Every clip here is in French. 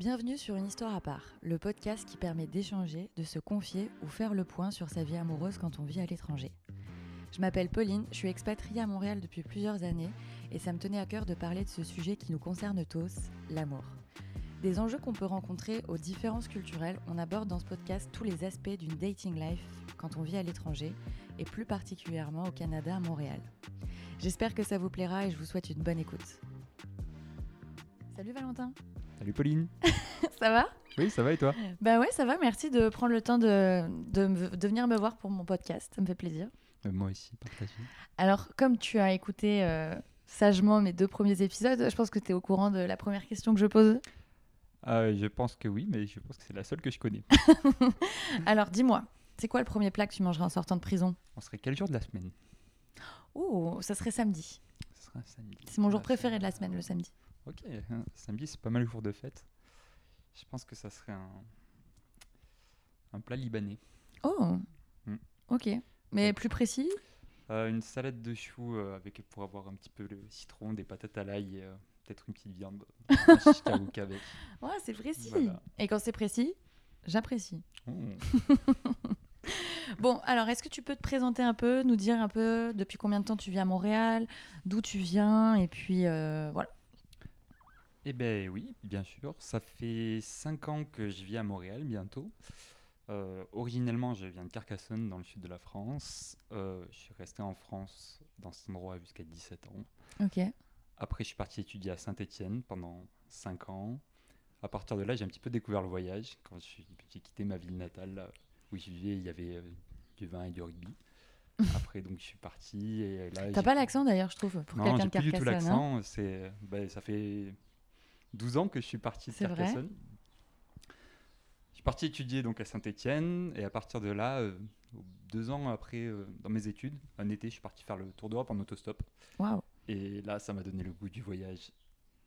Bienvenue sur Une histoire à part, le podcast qui permet d'échanger, de se confier ou faire le point sur sa vie amoureuse quand on vit à l'étranger. Je m'appelle Pauline, je suis expatriée à Montréal depuis plusieurs années et ça me tenait à cœur de parler de ce sujet qui nous concerne tous, l'amour. Des enjeux qu'on peut rencontrer aux différences culturelles, on aborde dans ce podcast tous les aspects d'une dating life quand on vit à l'étranger et plus particulièrement au Canada à Montréal. J'espère que ça vous plaira et je vous souhaite une bonne écoute. Salut Valentin Salut Pauline. Ça va? Oui, ça va et toi? Bah ouais, ça va, merci de prendre le temps de, de, venir me voir pour mon podcast, ça me fait plaisir. Euh, Moi aussi, partagé. Alors, comme tu as écouté euh, sagement mes deux premiers épisodes, je pense que tu es au courant de la première question que je pose. Euh, je pense que oui, mais je pense que c'est la seule que je connais. Alors, dis-moi, c'est quoi le premier plat que tu mangeras en sortant de prison? On serait quel jour de la semaine? Oh, ça serait samedi. Ce serait un samedi. C'est mon jour Ah, préféré de la ça- semaine, le samedi. Ok, hein, samedi c'est pas mal le jour de fête. Je pense que ça serait un, un plat libanais. Oh, Mm. ok. Mais plus précis? Euh, une salade de choux euh, avec pour avoir un petit peu le citron, des patates à l'ail et euh, peut-être une petite viande. un avec. Ouais, c'est précis. Voilà. Et quand c'est précis, j'apprécie. Oh. Bon, alors, est-ce que tu peux te présenter un peu, nous dire un peu depuis combien de temps tu vis à Montréal, d'où tu viens, et puis euh, voilà. Eh ben oui, bien sûr. Ça fait 5 ans que je vis à Montréal bientôt. Euh, originellement, je viens de Carcassonne, dans le sud de la France. Euh, je suis resté en France, dans cet endroit, jusqu'à 17 ans. Ok. Après, je suis parti étudier à Saint-Étienne pendant 5 ans. À partir de là, j'ai un petit peu découvert le voyage. Quand je suis- j'ai quitté ma ville natale, là, où je vivais, il y avait euh, du vin et du rugby. Après, donc, je suis parti. Et là, T'as j'ai pas l'accent d'ailleurs, je trouve, pour non, quelqu'un j'ai de plus du tout Carcassonne. hein. l'accent. C'est, ben, ça fait 12 ans que je suis parti de vrai Carcassonne. Je suis parti étudier donc à Saint-Étienne et à partir de là, euh, deux ans après, euh, dans mes études, un été, je suis parti faire le tour d'Europe en autostop. Waouh. Et là, ça m'a donné le goût du voyage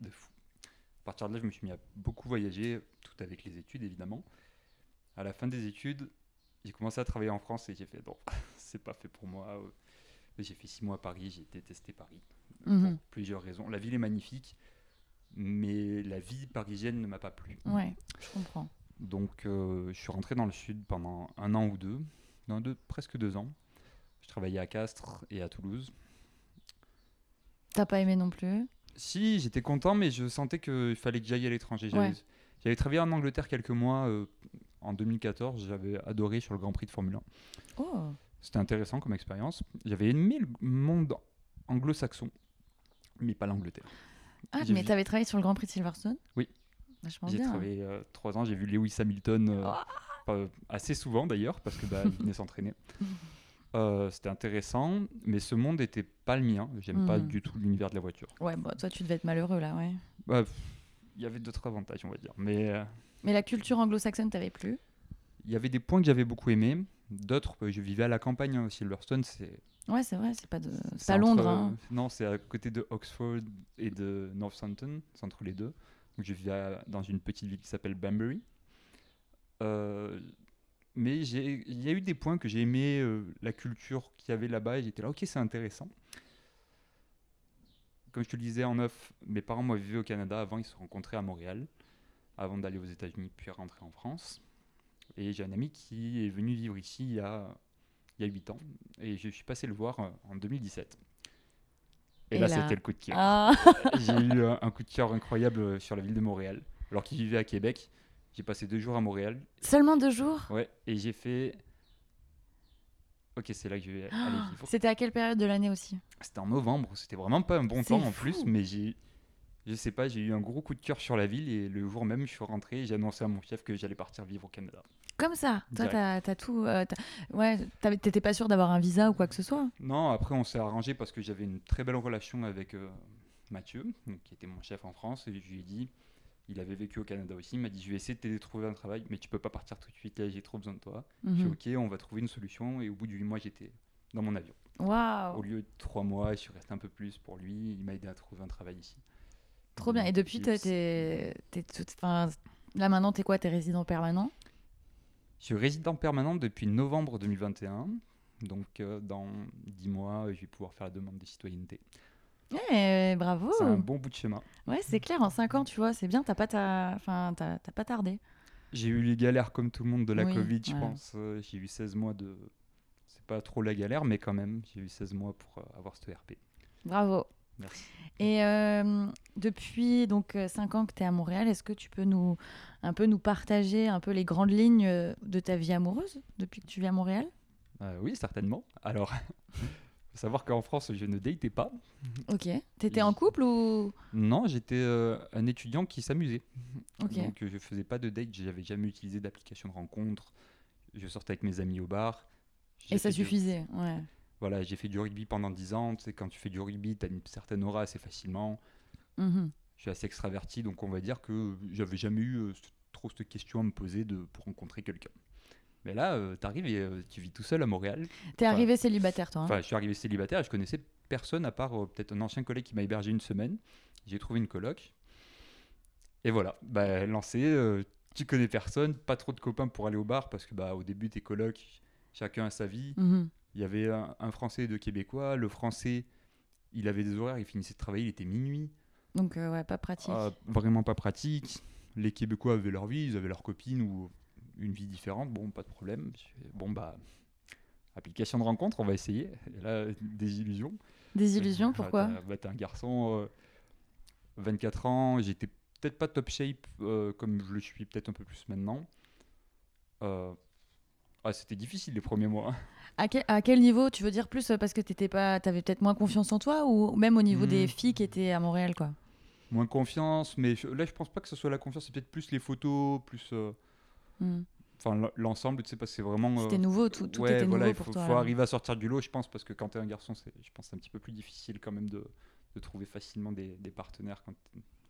de fou. À partir de là, je me suis mis à beaucoup voyager, tout avec les études évidemment. À la fin des études, j'ai commencé à travailler en France et j'ai fait non, c'est pas fait pour moi. euh. J'ai fait six mois à Paris, j'ai détesté Paris Mhm. pour plusieurs raisons. La ville est magnifique, mais la vie parisienne ne m'a pas plu. Ouais, je comprends. Donc, euh, je suis rentré dans le sud pendant un an ou deux, non, deux, presque deux ans. Je travaillais à Castres et à Toulouse. T'as pas aimé non plus? Si, j'étais content, mais je sentais qu'il fallait que j'aille à l'étranger. J'avais Ouais. j'avais travaillé en Angleterre quelques mois. euh, en 2014, j'avais adoré sur le Grand Prix de Formule 1. Oh. C'était intéressant comme expérience. J'avais aimé le monde anglo-saxon, mais pas l'Angleterre. Ah, J'ai mais vu- t'avais travaillé sur le Grand Prix de Silverstone Oui. Vachement J'ai bien. travaillé euh, trois ans, j'ai vu Lewis Hamilton euh, Oh. pas- assez souvent d'ailleurs, parce que bah, il venait s'entraîner. Euh, C'était intéressant, mais ce monde n'était pas le mien. J'aime pas Mhm. du tout l'univers de la voiture. Ouais, bon, toi, tu devais être malheureux là, ouais. Bah, Il y avait d'autres avantages, on va dire. Mais euh, Mais la culture anglo-saxonne t'avait plu? il y avait des points que j'avais beaucoup aimés. D'autres, euh, je vivais à la campagne. hein, Silverstone, c'est Ouais, c'est vrai, c'est pas, de... c'est c'est pas entre, Londres. euh, hein. Non, c'est à côté de Oxford et de Northampton. C'est entre les deux. Donc, je à- dans une petite ville qui s'appelle Banbury. Euh, mais il y a eu des points que j'ai aimé, euh, la culture qu'il y avait là-bas, et j'étais là, ok, c'est intéressant. Comme je te le disais en off, mes parents m'avaient vu au Canada avant, ils se sont rencontrés à Montréal, avant d'aller aux États-Unis, puis rentrer en France. Et j'ai un ami qui est venu vivre ici il y a, il y a 8 ans, et je suis passé le voir euh, en 2017. Et, Et là, là- c'était le coup de cœur. Ah, J'ai eu un, un coup de cœur incroyable euh, sur la ville de Montréal. Alors qu'il vivait à Québec, j'ai passé deux jours à Montréal. seulement deux jours? Ouais, et j'ai fait. Ok, c'est là que je vais aller vivre. C'était à quelle période de l'année aussi? C'était en novembre, c'était vraiment pas un bon temps en plus, mais j'ai. Je sais pas, j'ai eu un gros coup de cœur sur la ville et le jour même, je suis rentré et j'ai annoncé à mon chef que j'allais partir vivre au Canada. Comme ça Toi, t'as tout. euh, ouais, t'étais pas sûr d'avoir un visa ou quoi que ce soit? Non, après on s'est arrangé parce que j'avais une très belle relation avec euh, Mathieu, qui était mon chef en France, et je lui ai dit, il avait vécu au Canada aussi, il m'a dit je vais essayer de t'aider à trouver un travail, mais tu peux pas partir tout de suite, là j'ai trop besoin de toi. Je Mhm. suis ok, on va trouver une solution, et au bout de 8 mois j'étais dans mon avion. Waouh Au lieu de 3 mois, je suis resté un peu plus pour lui, il m'a aidé à trouver un travail ici. Trop bien. Et depuis, Puis t'es- Là maintenant, t'es quoi? T'es résident permanent? Je suis résident permanent depuis novembre 2021, donc euh, dans 10 mois je vais pouvoir faire la demande de citoyenneté. Eh, bravo. C'est un bon bout de chemin. Ouais, c'est clair. En 5 ans, tu vois, c'est bien. T'as pas, ta... enfin, t'as t'as pas tardé. J'ai eu les galères comme tout le monde de la Oui, Covid, je ouais. pense. Euh, J'ai eu 16 mois de. C'est pas trop la galère, mais quand même, j'ai eu 16 mois pour euh, avoir ce RP. Bravo. Merci. Et euh, depuis donc 5 ans que tu es à Montréal, est-ce que tu peux nous un peu nous partager un peu les grandes lignes euh, de ta vie amoureuse depuis que tu vis à Montréal? Euh, oui, certainement. Alors, faut savoir qu'en France, je ne datais pas. Ok. T'étais en couple ou? Non, j'étais euh, un étudiant qui s'amusait. Ok. Donc, euh, je faisais pas de date, j'avais jamais utilisé d'application de rencontre. Je sortais avec mes amis au bar. Et ça suffisait, ouais. Voilà, j'ai fait du rugby pendant 10 ans. Tu sais, quand tu fais du rugby, tu as une certaine aura assez facilement. Mhm. Je suis assez extraverti, donc on va dire que j'avais jamais eu euh, trop cette question à me poser de, pour rencontrer quelqu'un. Mais là, tu arrives et euh, tu vis tout seul à Montréal. T'es Enfin, arrivé célibataire, toi. hein je suis arrivé célibataire et je connaissais personne à part euh, peut-être un ancien collègue qui m'a hébergé une semaine. J'ai trouvé une coloc. Et voilà, bah, lancé, euh, tu connais personne, pas trop de copains pour aller au bar parce que bah, au début, tes colocs, chacun a sa vie. Mhm. Il y avait un, un Français et deux Québécois. Le Français, il avait des horaires, il finissait de travailler, il était minuit. Donc, euh, ouais, pas pratique. Ah, vraiment pas pratique. Les Québécois avaient leur vie, ils avaient leur copine ou une vie différente. Bon, pas de problème. Bon, bah, application de rencontre, on va essayer. Et là, des illusions. Des illusions, Ah, pourquoi bah, T'es un garçon, euh, 24 ans, j'étais peut-être pas top shape euh, comme je le suis peut-être un peu plus maintenant. Euh, ah, C'était difficile les premiers mois. hein. à quel, à quel niveau Tu veux dire plus euh, parce que t'étais pas, t'avais peut-être moins confiance en toi ou même au niveau des Hmm. filles qui étaient à Montréal, quoi? Moins confiance, mais je- là je pense pas que ce soit la confiance, c'est peut-être plus les photos, plus. euh, Hmm. Enfin, l'ensemble, tu sais pas, c'est vraiment. euh, C'était nouveau, tout, tout ouais, était voilà, nouveau il pour faut, toi. faut là. arriver à sortir du lot, je pense, parce que quand tu es un garçon, c'est, je pense que c'est un petit peu plus difficile quand même de, de trouver facilement des, des partenaires quand,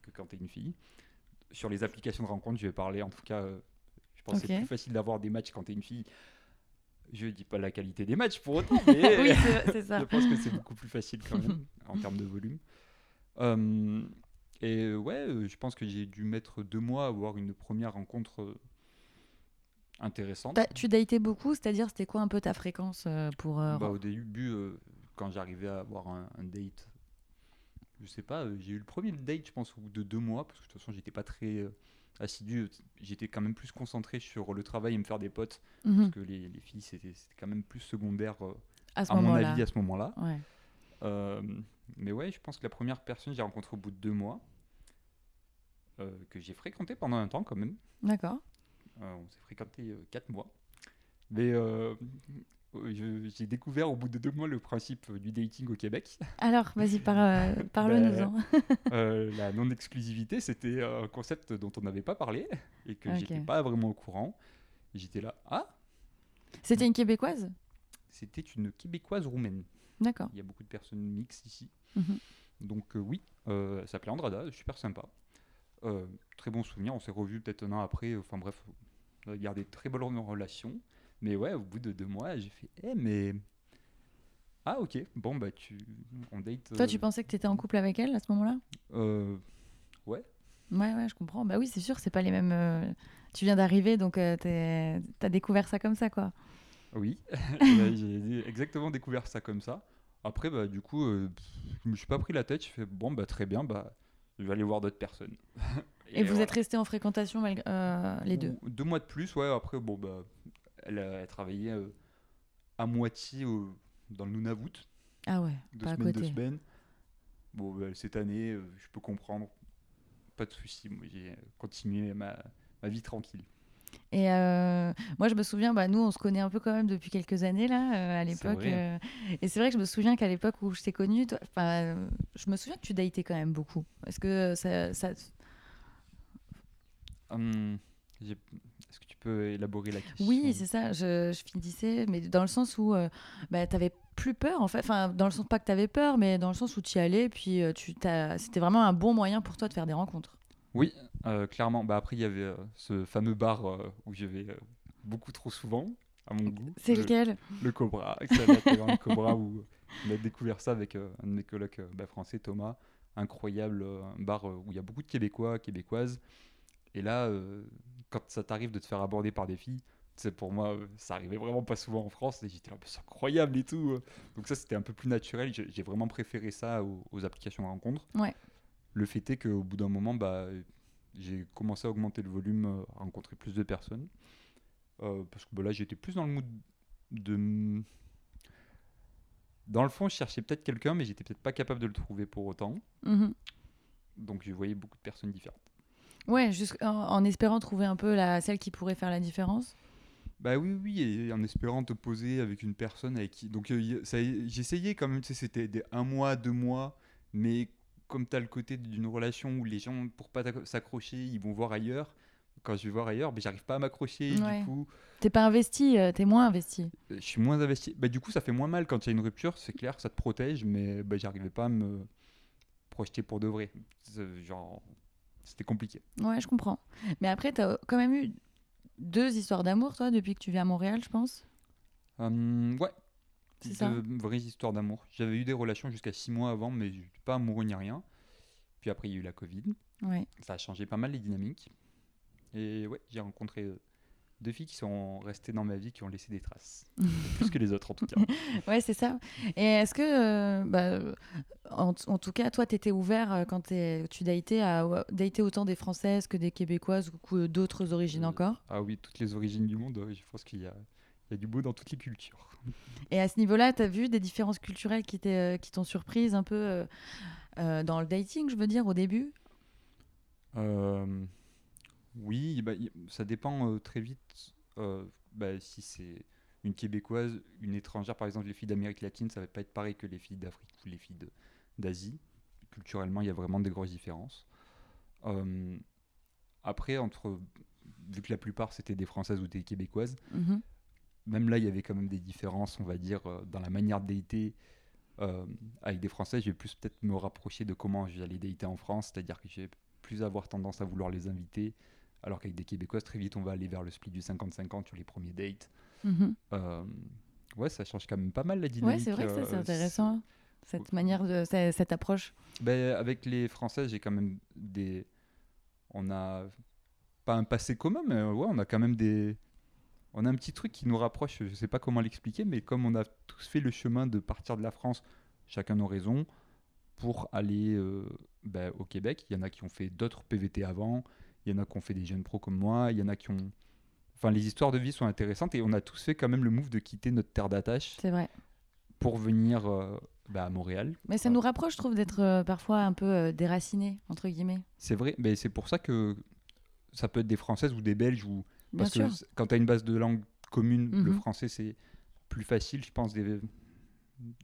que quand tu es une fille. Sur les applications de rencontre, je vais parler, en tout cas, euh, je pense que c'est plus facile d'avoir des matchs quand tu es une fille. Je dis pas la qualité des matchs pour autant, mais oui, ça. je pense que c'est beaucoup plus facile quand même en termes de volume. Euh, et ouais, euh, je pense que j'ai dû mettre deux mois à avoir une première rencontre euh, intéressante. Tu datais beaucoup, c'est-à-dire c'était quoi un peu ta fréquence euh, pour euh, Bah, au début, euh, quand j'arrivais à avoir un, un date, je sais pas, j'ai eu le premier date, je pense, au bout de deux mois, parce que de toute façon, j'étais pas très assidu. J'étais quand même plus concentré sur le travail et me faire des potes, Mhm. parce que les, les filles, c'était quand même plus secondaire, euh, à mon avis, à ce moment-là. Ouais. Euh, mais ouais, je pense que la première personne que j'ai rencontrée au bout de deux mois, euh, que j'ai fréquenté pendant un temps quand même, D'accord. on s'est fréquenté quatre mois. Mais j'ai découvert au bout de deux mois le principe euh, du dating au Québec. Alors, vas-y, par, euh, parle-nous-en. Euh, la non-exclusivité, c'était un concept dont on n'avait pas parlé et que Ok. j'étais pas vraiment au courant. J'étais là, ah, C'était une québécoise? C'était une québécoise roumaine. D'accord. Il y a beaucoup de personnes mixtes ici. Mhm. Donc euh, oui, euh, elle s'appelait Andrada, super sympa. Euh, très bon souvenir, on s'est revus peut-être un an après. Enfin bref, on a gardé de très bonnes relations. Mais ouais, au bout de deux mois, j'ai fait, eh mais... Ah ok, bon bah tu... On date... Toi, euh, tu pensais que tu étais en couple avec elle à ce moment-là? Euh, Ouais, Ouais, ouais, je comprends. Bah oui, c'est sûr, c'est pas les mêmes. euh, Tu viens d'arriver, donc euh, t'as découvert ça comme ça, quoi. oui. J'ai exactement découvert ça comme ça. Après, bah du coup, euh, je me suis pas pris la tête, je fais, bon bah très bien, bah je vais aller voir d'autres personnes. Et, vous voilà. êtes restés en fréquentation malgré, euh, les deux? Deux mois de plus, ouais. Après, bon, bah, elle, a- elle travaillait euh, à moitié au- dans le Nunavut, Ah ouais, deux pas à semaines, deux côté. semaines. Bon, bah, cette année, euh, je peux comprendre. Pas de souci. J'ai continué ma, ma vie tranquille. Et euh, moi, je me souviens, bah, nous, on se connaît un peu quand même depuis quelques années, là, euh, à l'époque. euh, et c'est vrai que je me souvian qu'à l'époque où je t'ai connue, euh, je me souviens que tu datais quand même beaucoup. Est-ce que ça. ça- Hum, peux élaborer la question Oui, c'est ça, je, je finissais, mais dans le sens où euh, bah, t'avais plus peur, en fait. Enfin, dans le sens pas que t'avais peur, mais dans le sens où tu y allais, puis euh, tu t'as- c'était vraiment un bon moyen pour toi de faire des rencontres. Oui, euh, clairement. Bah, après, il y avait euh, ce fameux bar où je vais beaucoup trop souvent, à mon goût. C'est Le- lequel? Le Cobra, excellent le Cobra où on a découvert ça avec un de mes colocs bah, français, Thomas. Incroyable, un bar où il y a beaucoup de Québécois, Québécoises. Et là, euh, quand ça t'arrive de te faire aborder par des filles, C'est pour moi, euh, ça arrivait vraiment pas souvent en France et j'étais là, c'est incroyable et tout. Donc ça, c'était un peu plus naturel. J'ai vraiment préféré ça aux, aux applications de rencontres. Ouais. Le fait est qu'au bout d'un moment, bah, j'ai commencé à augmenter le volume, euh, à rencontrer plus de personnes. Euh, parce que bah, là, j'étais plus dans le mood de. Dans le fond, je cherchais peut-être quelqu'un, mais j'étais peut-être pas capable de le trouver pour autant. Mhm. Donc, je voyais beaucoup de personnes différentes. Ouais, juste en, en espérant trouver un peu la, celle qui pourrait faire la différence. Bah oui, oui, et en espérant te poser avec une personne avec qui. Donc, euh, j'essayais quand même, tu sais, c'était des un mois, deux mois, mais comme tu as le côté d'une relation où les gens, pour pas s'accrocher, ils vont voir ailleurs. Quand je vais voir ailleurs, ben, j'arrive pas à m'accrocher. Ouais. Du coup, T'es pas investi, euh, t'es moins investi. euh, je suis moins investi. Bah, du coup, ça fait moins mal quand il y a une rupture, c'est clair, ça te protège, mais bah, j'arrivais pas à me projeter pour de vrai. Genre, c'était compliqué. Ouais, je comprends. Mais après, t'as quand même eu deux histoires d'amour, toi, depuis que tu vis à Montréal, je pense? Hum, ouais. C'est ça. Vraies histoires d'amour. J'avais eu des relations jusqu'à six mois avant, mais pas amoureux ni rien. Puis après, il y a eu la Covid. Ouais. Ça a changé pas mal les dynamiques. Et ouais, j'ai rencontré euh, deux filles qui sont restées dans ma vie, qui ont laissé des traces. Plus que les autres, en tout cas. Ouais, c'est ça. Et est-ce que, euh, bah, en, en tout cas, toi, t'étais ouvert euh, quand tu datais à dater autant des Françaises que des Québécoises ou d'autres origines Euh, encore? Ah oui, toutes les origines du monde, je pense qu'il y a, il y a du beau dans toutes les cultures. Et à ce niveau-là, t'as vu des différences culturelles qui t'ont surprise un peu euh, dans le dating, je veux dire, au début? Euh, oui, bah, ça dépend euh, très vite. euh, bah, si c'est une Québécoise, une étrangère, par exemple, les filles d'Amérique latine, ça va pas être pareil que les filles d'Afrique ou les filles d'Asie. Culturellement, il y a vraiment des grosses différences. Euh, après, entre, vu que la plupart c'était des Françaises ou des Québécoises, Mhm. même là, il y avait quand même des différences, on va dire, euh, dans la manière de dater. Euh, avec des Français, je vais plus peut-être me rapprocher de comment j'allais dater en France, c'est-à-dire que j'ai plus avoir tendance à vouloir les inviter, alors qu'avec des Québécoises, très vite, on va aller vers le split du 50-50 sur les premiers dates. Mhm. Euh, ouais, ça change quand même pas mal la dynamique. Ouais, c'est vrai que c'est euh, intéressant, cette manière de ce- cette approche. Ben, avec les Français, j'ai quand même des. On a pas un passé commun, mais ouais, on a quand même des. On a un petit truc qui nous rapproche, je sais pas comment l'expliquer, mais comme on a tous fait le chemin de partir de la France, chacun nos raisons, pour aller euh, ben, au Québec, il y en a qui ont fait d'autres PVT avant, il y en a qui ont fait des jeunes pros comme moi, il y en a qui ont. Enfin, les histoires de vie sont intéressantes et on a tous fait quand même le move de quitter notre terre d'attache C'est vrai. pour venir euh, ben, à Montréal. Mais ça nous rapproche, je trouve, d'être euh, parfois un peu euh, déracinés, entre guillemets. C'est vrai, mais c'est pour ça que ça peut être des Françaises ou des Belges. Ou... Parce que quand tu as une base de langue commune, le Mhm. français, c'est plus facile, je pense, de,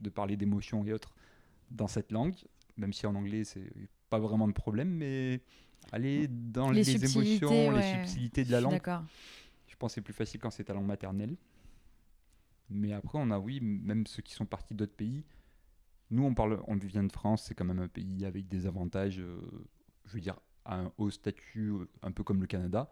de parler d'émotions et autres dans cette langue. Même si en anglais, c'est pas vraiment de problème, mais aller dans Les émotions, ouais. les subtilités de la langue, je pense que c'est plus facile quand c'est ta langue maternelle. Mais après, on a, oui, même ceux qui sont partis d'autres pays. Nous, on, parle, on vient de France, c'est quand même un pays avec des avantages, euh, je veux dire, à un haut statut, euh, un peu comme le Canada.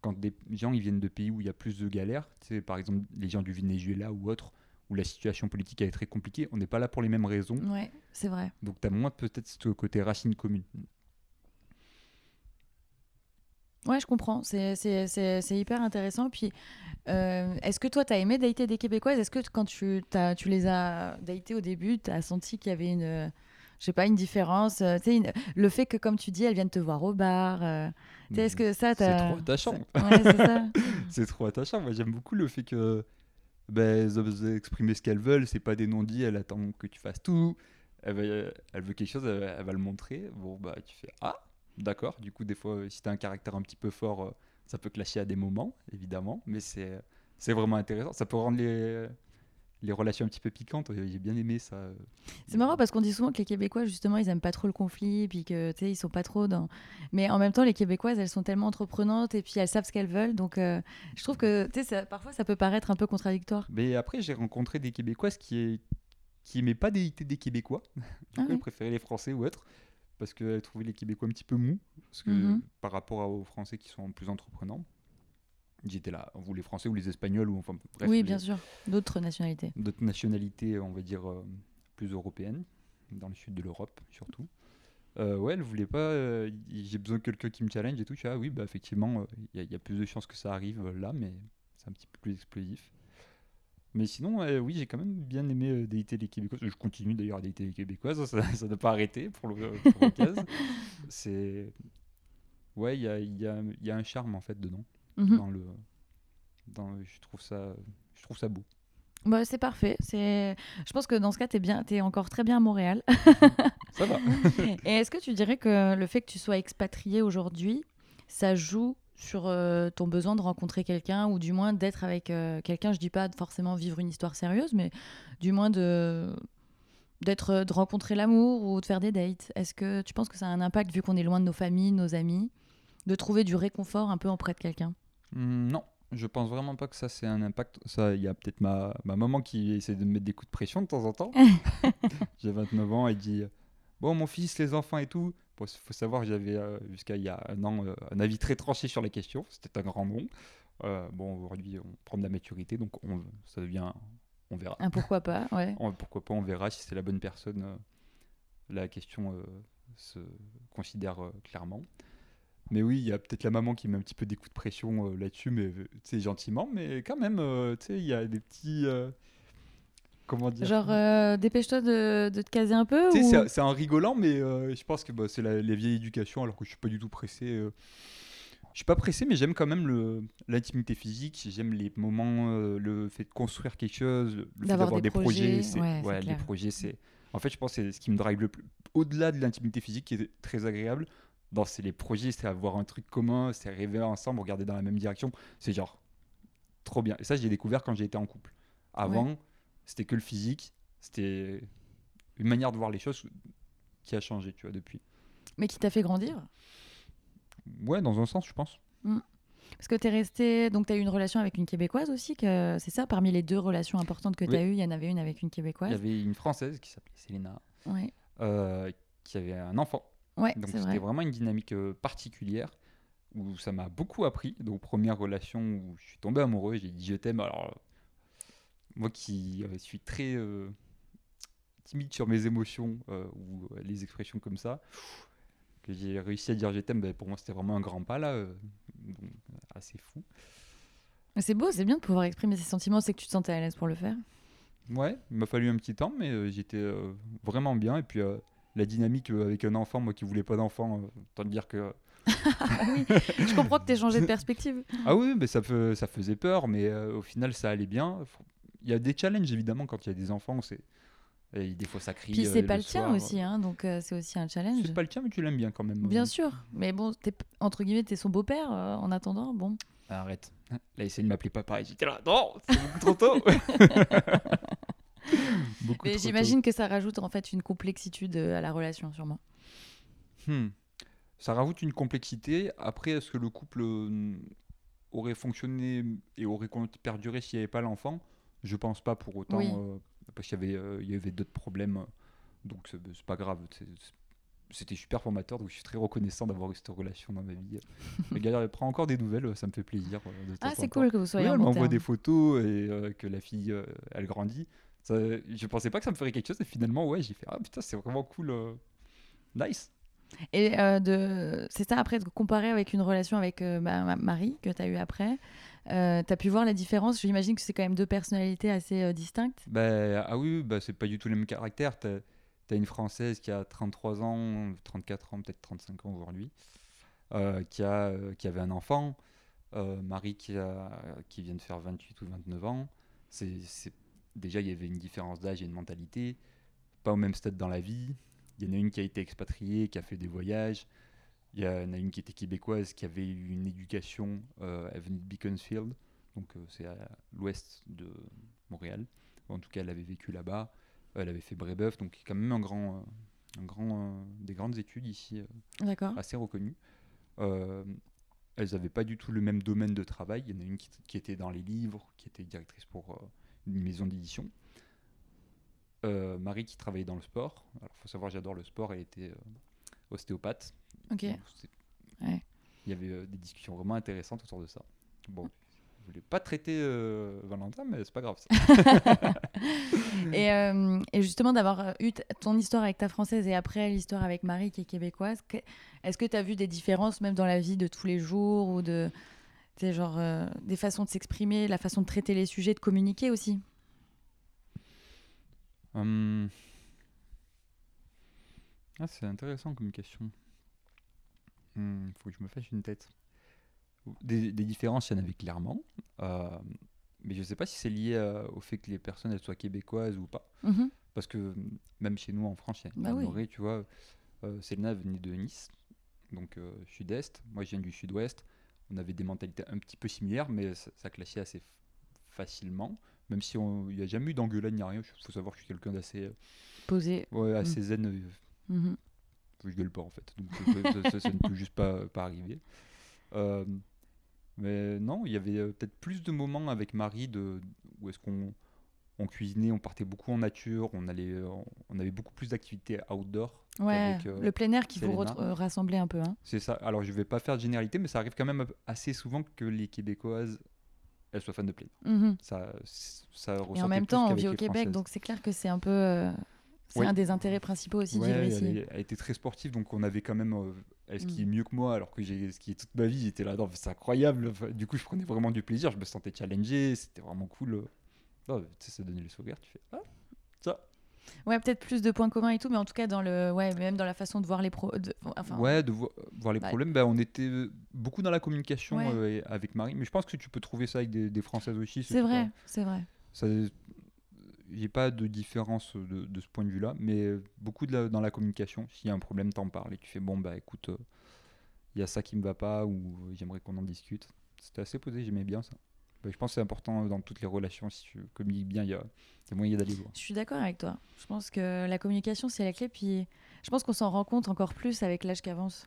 Quand des gens ils viennent de pays où il y a plus de galères, par exemple les gens du Venezuela ou autres, où la situation politique est très compliquée, on n'est pas là pour les mêmes raisons. Ouais, c'est vrai. Donc tu as moins peut-être ce côté racine commune. Ouais, je comprends. C'est- hyper intéressant. Puis, euh, est-ce que toi, tu as aimé dater des Québécoises? Est-ce que quand tu, t'as- tu les as datées au début, tu as senti qu'il y avait une, je sais pas, une différence euh, une- Le fait que, comme tu dis, elles viennent te voir au bar. euh, sais, est-ce que ça, C'est trop attachant. Ouais, c'est trop attachant. Moi, j'aime beaucoup le fait que ben, elles exprimer ce qu'elles veulent. C'est pas des non-dits. Elle attend que tu fasses tout. Elle, va- elle veut quelque chose, elle, elle va le montrer. Bon, bah, tu fais Ah, d'accord. Du coup, des fois, euh, si tu as un caractère un petit peu fort, euh, ça peut clasher à des moments, évidemment. Mais c'est c'est vraiment intéressant. Ça peut rendre les, les relations un petit peu piquantes. J'ai bien aimé ça. C'est marrant parce qu'on dit souvent que les Québécois, justement, ils aiment pas trop le conflit, puis que, tu sais, ils sont pas trop dans. Mais en même temps, les Québécoises, elles sont tellement entreprenantes et puis elles savent ce qu'elles veulent. Donc, euh, je trouve que, tu sais, parfois, ça peut paraître un peu contradictoire. Mais après, j'ai rencontré des Québécoises qui qui aimaient pas des Québécois. Du Ah elles préféraient les Français ou autres. Parce qu'elles trouvaient les Québécois un petit peu mous. Parce que Mhm. par rapport aux Français qui sont plus entreprenants. J'étais là, vous les Français ou les Espagnols ou enfin bref, oui, les- bien sûr. D'autres nationalités. d'autres nationalités, on va dire euh, plus européennes, dans le sud de l'Europe surtout. Euh, ouais, elle voulait pas. euh, J'ai besoin de quelqu'un qui me challenge et tout. Je suis, ah oui, bah effectivement, il y, a plus de chances que ça arrive euh, là, mais c'est un petit peu plus explosif. Mais sinon, euh, oui, j'ai quand même bien aimé euh, les Québécoises. Je continue d'ailleurs à dater les Québécoises, ça n'a pas arrêté pour le pour. C'est. Ouais, il y a, y, a, y a un charme en fait dedans. Mhm. Dans le, dans, je, trouve ça, je trouve ça beau. Bah, c'est parfait. C'est... Je pense que dans ce cas, tu es, bien... t'es encore très bien à Montréal. Ça va. Et est-ce que tu dirais que le fait que tu sois expatrié aujourd'hui, ça joue sur euh, ton besoin de rencontrer quelqu'un ou du moins d'être avec euh, quelqu'un Je dis pas forcément vivre une histoire sérieuse, mais du moins de d'être de rencontrer l'amour ou de faire des dates. Est-ce que tu penses que ça a un impact vu qu'on est loin de nos familles, nos amis, de trouver du réconfort un peu auprès de quelqu'un? Hmm, non, je pense vraiment pas que ça c'est un impact. Ça, il y a peut-être ma, ma maman qui essaie de me mettre des coups de pression de temps en temps. J'ai 29 ans, elle dit Bon, mon fils, les enfants et tout. Il faut savoir que j'avais euh, jusqu'à il y a un an euh, un avis très tranché sur la question. C'était un grand nom. Euh, bon, aujourd'hui, on prend de la maturité, donc on, ça devient. On verra. Un pourquoi pas, ouais. On- pourquoi pas, on verra si c'est la bonne personne. la question se considère clairement. Mais oui, il y a peut-être la maman qui met un petit peu des coups de pression euh, là-dessus, mais sais, gentiment. Mais quand même, euh, tu sais, il y a des petits. euh, comment dire Genre, euh, dépêche-toi de, de te caser un peu Tu sais, ou... c'est- en rigolant, mais euh, je pense que bah, c'est la, les vieilles éducations, alors que je suis pas du tout pressé. euh. Je suis pas pressé, mais j'aime quand même le- l'intimité physique. J'aime les moments, euh, le fait de construire quelque chose, le fait D'avoir des des, projets. ouais, les projets, c'est. En fait, je pense que c'est ce qui me drive le plus. Au-delà de l'intimité physique, qui est très agréable, dans c'est les projets, c'est avoir un truc commun, c'est rêver ensemble, regarder dans la même direction. C'est genre trop bien. Et ça, j'ai découvert quand j'ai été en couple. Avant, c'était que le physique. C'était une manière de voir les choses qui a changé, tu vois, depuis. Mais qui t'a fait grandir? Ouais, dans un sens, je pense. Parce que tu es resté. Donc, tu as eu une relation avec une Québécoise aussi, que c'est ça? Parmi les deux relations importantes que tu as Oui. eues, il y en avait une avec une Il Québécoise. y avait une Française qui s'appelait Selena, Ouais, euh, qui avait un enfant. ouais Donc c'était vrai. vraiment une dynamique euh, particulière où ça m'a beaucoup appris. Donc première relation où je suis tombé amoureux, j'ai dit je t'aime. Alors moi qui euh, suis très euh, timide sur mes émotions euh, ou les expressions comme ça, que j'ai réussi à dire je t'aime, ben, pour moi c'était vraiment un grand pas là, donc, assez fou. C'est beau, c'est bien de pouvoir exprimer ses sentiments, c'est que tu te sentais à l'aise pour le faire. Ouais, il m'a fallu un petit temps, mais j'étais vraiment bien. Et puis la dynamique avec un enfant, moi qui voulais pas d'enfant, autant te dire que oui, je comprends que tu changé de perspective. Ah oui, mais ça, fe- ça faisait peur, mais euh, au final, ça allait bien. Il y a des challenges, évidemment, quand il y a des enfants. C'est... Et des fois, ça crie. Puis c'est euh, pas le tien aussi, hein, donc euh, c'est aussi un challenge. C'est pas le tien, mais tu l'aimes bien quand même. Bien sûr, mais bon, entre guillemets, t'es son beau-père euh, en attendant. Bon, Arrête. Là, essaye de m'appeler papa. Et j'étais là, non, c'est beaucoup trop tôt. Beaucoup mais j'imagine que ça rajoute en fait une complexitude euh, à la relation, sûrement. Hmm. Ça rajoute une complexité. Après, est-ce que le couple aurait fonctionné et aurait perduré s'il n'y avait pas l'enfant? Je pense pas pour autant. Oui. euh, parce qu'il y avait, euh, il y avait d'autres problèmes. donc, c'est c'est pas grave. c'est- C'était super formateur. Donc, je suis très reconnaissant d'avoir eu cette relation dans ma vie. Gars, elle prend encore des nouvelles. Ça me fait plaisir. euh, de Ah, c'est temps. cool que vous Oui, soyez en elle m'envoie des photos et euh, que la fille, euh, elle grandit. Ça, je pensais pas que ça me ferait quelque chose et finalement, ouais, j'ai fait Ah putain, c'est vraiment cool. euh, Nice. Et de... c'est ça, après, de comparer avec une relation avec ma- Marie que tu as eu après, euh, tu as pu voir la différence? J'imagine que c'est quand même deux personnalités assez euh, distinctes. Bah, ah oui, bah, c'est pas du tout le même caractère. T'as as une Française qui a 33 ans, 34 ans, peut-être 35 ans aujourd'hui, euh, qui, a, euh, qui avait un enfant. Marie qui, a, qui vient de faire 28 ou 29 ans. C'est Déjà, il y avait une différence d'âge et une mentalité. Pas au même stade dans la vie. Il y en a une qui a été expatriée, qui a fait des voyages. Il y en a une qui était québécoise, qui avait eu une éducation. euh, elle venait de Beaconsfield, donc euh, c'est à l'ouest de Montréal. En tout cas, elle avait vécu là-bas. Elle avait fait Brébeuf, donc quand même un grand, euh, un grand, euh, des grandes études ici, assez reconnues. Elles n'avaient pas du tout le même domaine de travail. Il y en a une qui, qui était dans les livres, qui était directrice pour une maison d'édition. Euh, Marie qui travaillait dans le sport. Alors, faut savoir, j'adore le sport. Elle était euh, ostéopathe. Ok. Donc, c'est- Ouais. Il y avait euh, des discussions vraiment intéressantes autour de ça. Bon, je voulais pas traiter euh, Valentin, mais c'est pas grave. ça. Et, euh, et justement, d'avoir euh, eu ton histoire avec ta française et après l'histoire avec Marie qui est québécoise, que- est-ce que tu as vu des différences même dans la vie de tous les jours ou de... C'est genre des façons de s'exprimer, la façon de traiter les sujets, de communiquer aussi? Hum. Ah, c'est intéressant comme question. Hum, faut que je me fasse une tête. Des, des différences, il y en avait clairement. Euh, mais je ne sais pas si c'est lié euh, au fait que les personnes elles soient québécoises ou pas. Mhm. Parce que hum, même chez nous en France, il y a Bah une oui. tu vois. Euh, Selena venait de Nice, donc sud-est. Moi, je viens du sud-ouest. On avait des mentalités un petit peu similaires, mais ça, ça clashait assez facilement. Même si on- il n'y a jamais eu d'engueulade ni rien. Il faut savoir que je suis quelqu'un d'assez Poser. ouais, assez zen. Euh, Mhm. je gueule pas en fait. Donc euh, ça, ça- ça ne peut juste pas, pas arriver. Euh, mais non, il y avait euh, peut-être plus de moments avec Marie de, où est-ce qu'on on cuisinait, on partait beaucoup en nature, on, allait, euh, on avait beaucoup plus d'activités outdoor. Ouais, euh, le plein air qui vous Selena. euh, rassemblait un peu. Hein. C'est ça. Alors je vais pas faire de généralité, mais ça arrive quand même assez souvent que les Québécoises elles soient fans de plein air. Mhm. Ça, ça Et en même temps, on vit au Québec, Françaises. donc c'est clair que c'est un peu. euh, c'est Oui. un des intérêts principaux aussi Ouais, elle, ici. est- elle était très sportive, donc on avait quand même euh, elle skiait Mm. mieux que moi, alors que j'ai skié toute ma vie. J'étais là, c'est incroyable. Enfin, du coup, je prenais vraiment du plaisir. Je me sentais challengé. C'était vraiment cool. Non, tu sais, ça donnait le sourire. Tu fais, ah, ça. Ouais, peut-être plus de points communs et tout, mais en tout cas, dans le, ouais, même dans la façon de voir les de- Enfin, ouais, de vo- voir les bah, problèmes. Bah, on était euh, beaucoup dans la communication Ouais. euh, avec Marie, mais je pense que tu peux trouver ça avec des, des Françaises aussi. c'est vrai, c'est vrai. Ça, j'ai pas de différence de, de ce point de vue-là, mais beaucoup de la- dans la communication. S'il y a un problème, t'en parles et tu fais bon bah écoute, euh, il y a ça qui me va pas ou euh, j'aimerais qu'on en discute. C'était assez posé, j'aimais bien ça. Bah, je pense que c'est important dans toutes les relations. Si tu communiques bien, il y a, il y a moyen d'aller loin. Je suis d'accord avec toi. Je pense que la communication, c'est la clé. Puis je pense qu'on s'en rend compte encore plus avec l'âge qu'avance.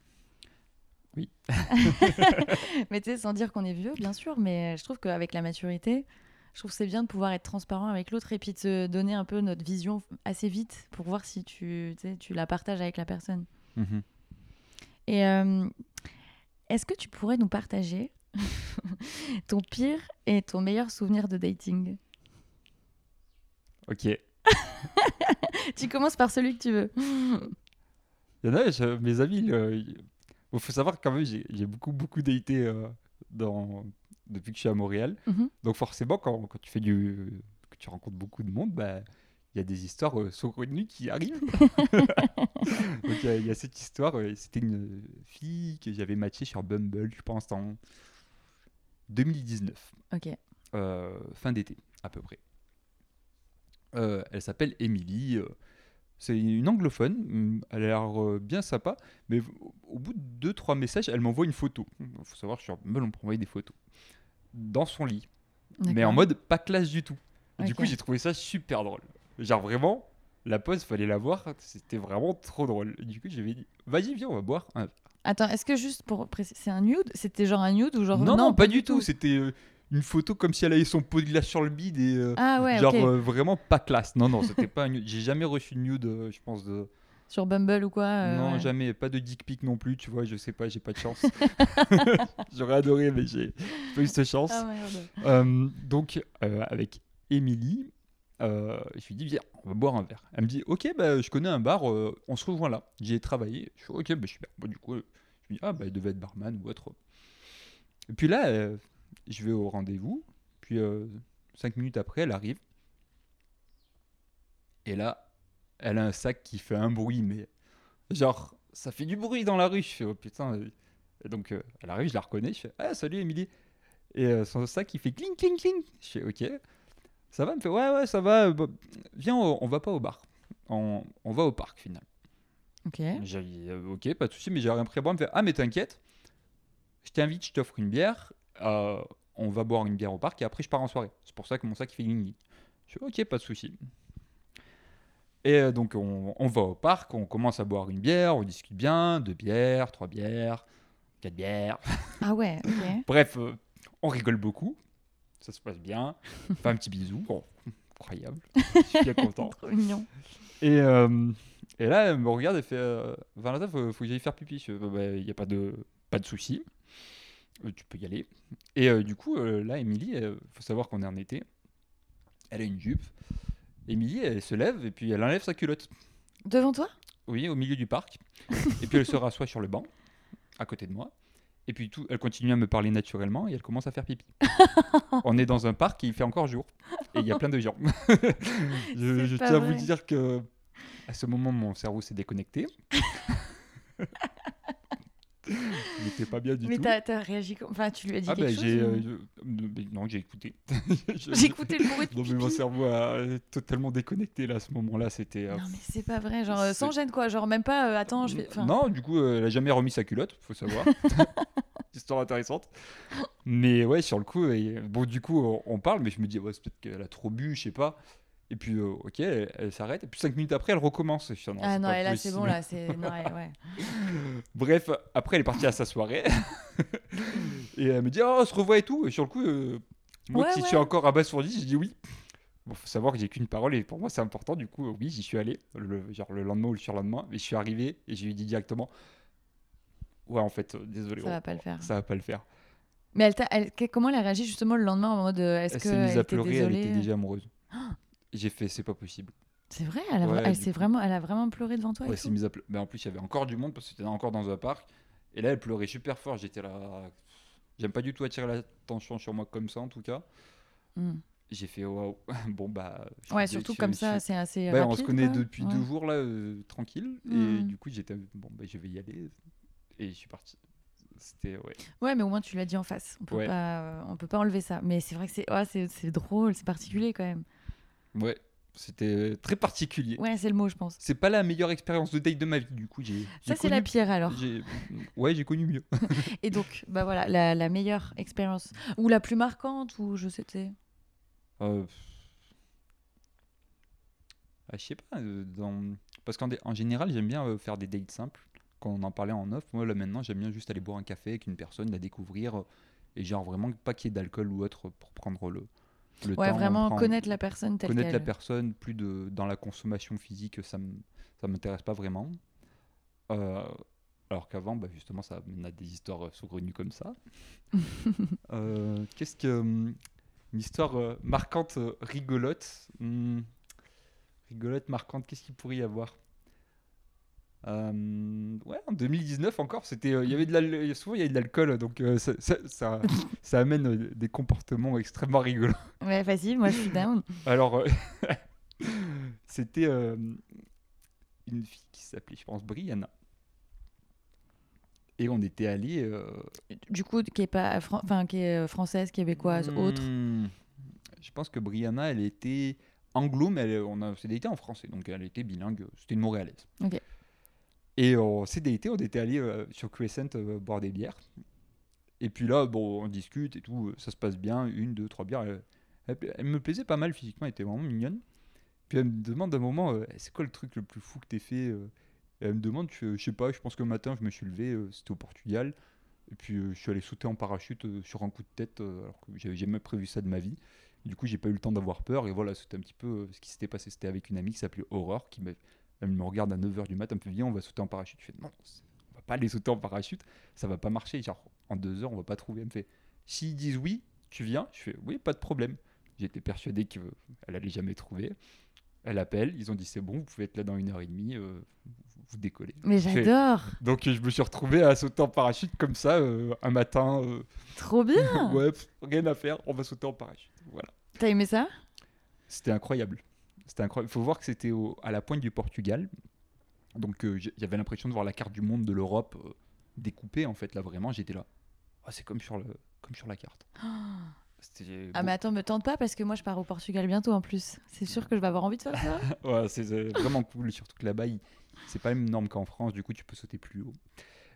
Oui. mais tu sais, sans dire qu'on est vieux, bien sûr, mais je trouve qu'avec la maturité, je trouve c'est bien de pouvoir être transparent avec l'autre et puis de se donner un peu notre vision assez vite pour voir si tu, tu, la partages avec la personne. Mhm. Et euh, est-ce que tu pourrais nous partager ton pire et ton meilleur souvenir de dating? Ok. Il Tu commences par celui que tu veux. y en a, je- mes amis, il faut savoir que quand même, j'ai j'ai beaucoup, beaucoup daté euh, dans, depuis que je suis à Montréal. Mhm. Donc forcément, quand, quand tu fais du, que tu rencontres beaucoup de monde, bah, il y a des histoires euh, saugrenues qui arrivent. Donc il y a- il y, a cette histoire. euh, C'était une fille que j'avais matchée sur Bumble, je pense, en 2019, Ok. euh, fin d'été à peu près. Euh, elle s'appelle Emily. c'est une anglophone. hum, Elle a l'air bien sympa. Mais au- bout de 2-3 messages, elle m'envoie une photo. Il faut savoir que sur Bumble, on peut envoyer des photos. Dans son lit mais en mode pas classe du tout. Et Du coup, j'ai trouvé ça super drôle. Genre vraiment, la pause, fallait la voir, c'était vraiment trop drôle. Du coup, j'avais dit, vas-y, viens, on va boire. un. Attends, est-ce que juste pour préciser, c'est un nude? C'était genre un nude ou genre non, non, pas, du tout. C'était euh, une photo comme si elle avait son pot de glace sur le bide et euh, Ah ouais, genre euh, vraiment pas classe. Non, non, c'était pas un nude. J'ai jamais reçu de nude, je pense. De... Sur Bumble ou quoi euh, non, jamais. Pas de dick pic non plus, tu vois, je sais pas, j'ai pas de chance. J'aurais adoré, mais j'ai pas eu cette chance. Ah merde. Euh, donc, euh, avec Émilie, je lui dis, viens, on va boire un verre. Elle me dit, ok, bah, je connais un bar, on se rejoint là. J'y ai travaillé. Je fais, ok, bah, super. Bon, du coup, je me dis, ah, bah, il devait être barman ou autre. Et puis là, je vais au rendez-vous. Puis, cinq minutes après, elle arrive. Et là, elle a un sac qui fait un bruit, mais genre, ça fait du bruit dans la rue. Je fais, oh putain. Et donc, euh, elle arrive, je la reconnais. Je fais, ah, salut Émilie. Et euh, son sac, il fait cling, cling, cling. Je fais, ok. Ça va? Elle me fait, ouais, ouais, ça va. euh, bah, viens, on, on va pas au bar. On, on va au parc, finalement. Ok. J'ai dit, euh, ok, pas de souci, mais j'ai rien préparé. Elle me fait, ah, mais t'inquiète. Je t'invite, je t'offre une bière. euh, on va boire une bière au parc et après, je pars en soirée. C'est pour ça que mon sac, il fait cling, cling. Je fais, ok, pas de souci. Et euh, donc, on, on va au parc, on commence à boire une bière, on discute bien, deux bières, trois bières, quatre bières. Ah ouais, ok. Bref, euh, on rigole beaucoup. Ça se passe bien. On fait un petit bisou. Bon, incroyable. Je suis bien content. Trop mignon. Et, euh, et là, elle me regarde et fait euh, Valentin, faut, faut que j'aille faire pipi. Je fais, Bah, Il n'y a pas de, pas de souci. Tu peux y aller. Et du coup, là, Émilie, il faut savoir qu'on est en été. Elle a une jupe. Émilie, elle se lève et puis elle enlève sa culotte. Devant toi? Oui, au milieu du parc. et puis elle se rassoit sur le banc, à côté de moi. Et puis tout, elle continue à me parler naturellement et elle commence à faire pipi. On est dans un parc et il fait encore jour. Et il y a plein de gens. je je tiens à vous dire que à ce moment, mon cerveau s'est déconnecté. Il n'était pas bien du Mais tout. t'as as réagi comme. Enfin, tu lui as dit Ah quelque ben chose j'ai... ou- euh, mais non, j'ai écouté. J'ai écouté le bruit de Non mais mon pipi. cerveau a totalement déconnecté là à ce moment-là. C'était... euh, Non, mais c'est pas vrai. Genre, euh, sans gêne, quoi. Genre, même pas. euh, attends, je enfin, Non, du coup, euh, elle a jamais remis sa culotte, faut savoir. Histoire intéressante. Mais ouais, sur le coup, bon, du coup, on, on parle, mais je me dis, ouais, c'est peut-être qu'elle a trop bu, je sais pas. Et puis, euh, ok, elle, elle s'arrête. Et puis, cinq minutes après, elle recommence. Et je dis, Ah non, pas et là, c'est bon, là. C'est. Non, ouais, ouais. Bref, après, elle est partie à sa soirée. et elle me dit, oh, on se revoit et tout. Et sur le coup, euh, moi Ouais, qui ouais. suis encore abasourdi, je dis oui. Bon, faut savoir que j'ai qu'une parole et pour moi, c'est important. Du coup, euh, oui, j'y suis allé, le, genre le lendemain ou le surlendemain. Mais je suis arrivé et je lui ai dit directement, ouais, en fait, euh, désolé. Ça on- va pas le faire. Ça va pas le faire. Mais elle t'a- elle- que- comment elle a réagi justement le lendemain en mode euh, est-ce Elle que s'est mise à était pleurer, désolée elle était déjà amoureuse. J'ai fait, c'est pas possible. C'est vrai, elle a, Ouais, elle du s'est coup. vraiment, elle a vraiment pleuré devant toi. Ouais, mise à Mais en plus, il y avait encore du monde parce que c'était encore dans un parc. Et là, elle pleurait super fort. J'étais là. J'aime pas du tout attirer l'attention sur moi comme ça, en tout cas. Hmm. J'ai fait waouh. Bon, bah. Ouais, surtout comme ça, c'est assez Ouais, rapide. on se connaît quoi. depuis deux jours là, euh, tranquille. Et Mhm. du coup, j'étais bon, bah, je vais y aller. Et je suis parti. C'était ouais. Ouais, mais au moins tu l'as dit en face. On peut Ouais. pas, euh, on peut pas enlever ça. Mais c'est vrai que c'est, c'est, c'est drôle, c'est particulier quand même. Ouais, c'était très particulier. Ouais, c'est le mot, je pense. C'est pas la meilleure expérience de date de ma vie. Du coup, j'ai. Ça c'est la pire alors. j'ai- Ouais, j'ai connu mieux. Et donc, bah voilà, la, la meilleure expérience ou la plus marquante ou je sais. Euh, ah, je sais pas. euh, dans... Parce qu'en dé- en général, j'aime bien euh, faire des dates simples. Quand on en parlait en off, moi là maintenant, j'aime bien juste aller boire un café avec une personne, la découvrir. euh, Et genre vraiment pas qu'il y ait d'alcool ou autre pour prendre le, le Ouais, temps. vraiment connaître la personne telle connaître la personne, plus de dans la consommation physique, ça ça m'intéresse pas vraiment. Euh, alors qu'avant, bah, justement, ça mène à des histoires euh, saugrenues comme ça. Euh, Qu'est-ce que hum, une histoire marquante, rigolote, hum, rigolote, marquante, qu'est-ce qu'il pourrait y avoir? Euh, ouais, en 2019 encore, c'était, euh, il y avait de souvent il y avait de l'alcool, donc euh, ça, ça, ça, ça amène des comportements extrêmement rigolos. Ouais, vas-y, moi je suis down. Alors, c'était une fille qui s'appelait, je pense, Brianna. Et on était allés. euh, Du coup, qui est pas, enfin, qui est française, québécoise, autre. hmm, Je pense que Brianna, elle était anglo, mais elle, on a daté en français, donc elle était bilingue. C'était une Montréalaise. Ok. Et on s'est on était allés euh, sur Crescent euh, boire des bières. Et puis là, bon, on discute et tout, ça se passe bien, une, deux, trois bières. Elle, elle- me plaisait pas mal physiquement, elle était vraiment mignonne. Puis elle me demande un moment, euh, c'est quoi le truc le plus fou que t'aies fait euh Elle me demande, je, je sais pas, je pense que le matin, je me suis levé, euh, c'était au Portugal. Et puis euh, je suis allé sauter en parachute euh, sur un coup de tête, euh, alors que j'avais jamais prévu ça de ma vie. Du coup, j'ai pas eu le temps d'avoir peur. Et voilà, c'était un petit peu euh, ce qui s'était passé. C'était avec une amie qui s'appelait Aurore, qui m'a elle me regarde à 9h du matin, elle me fait Viens, on va sauter en parachute. Je fais Non, on va pas aller sauter en parachute, ça va pas marcher. Genre, en deux heures, on va pas trouver. Elle me fait S'ils disent oui, tu viens Je fais Oui, pas de problème. J'étais persuadé qu'elle allait jamais trouver. Elle appelle, ils ont dit C'est bon, vous pouvez être là dans une heure et demie, euh, vous, décollez. Mais j'adore, Donc, je me suis retrouvé à sauter en parachute comme ça, euh, un matin. euh, trop bien. ouais, pff, rien à faire, on va sauter en parachute. Voilà. T'as aimé ça? C'était incroyable. C'était incroyable. Il faut voir que c'était à la pointe du Portugal. Donc euh, j'avais l'impression de voir la carte du monde de l'Europe euh, découpée en fait là vraiment. J'étais là. Ah, c'est comme sur le comme sur la carte. C'était Ah mais attends, me tente pas parce que moi je pars au Portugal bientôt en plus. C'est sûr que je vais avoir envie de faire ça. Ouais, c'est vraiment cool. Surtout que là-bas, il- c'est pas la même norme qu'en France. Du coup, tu peux sauter plus haut.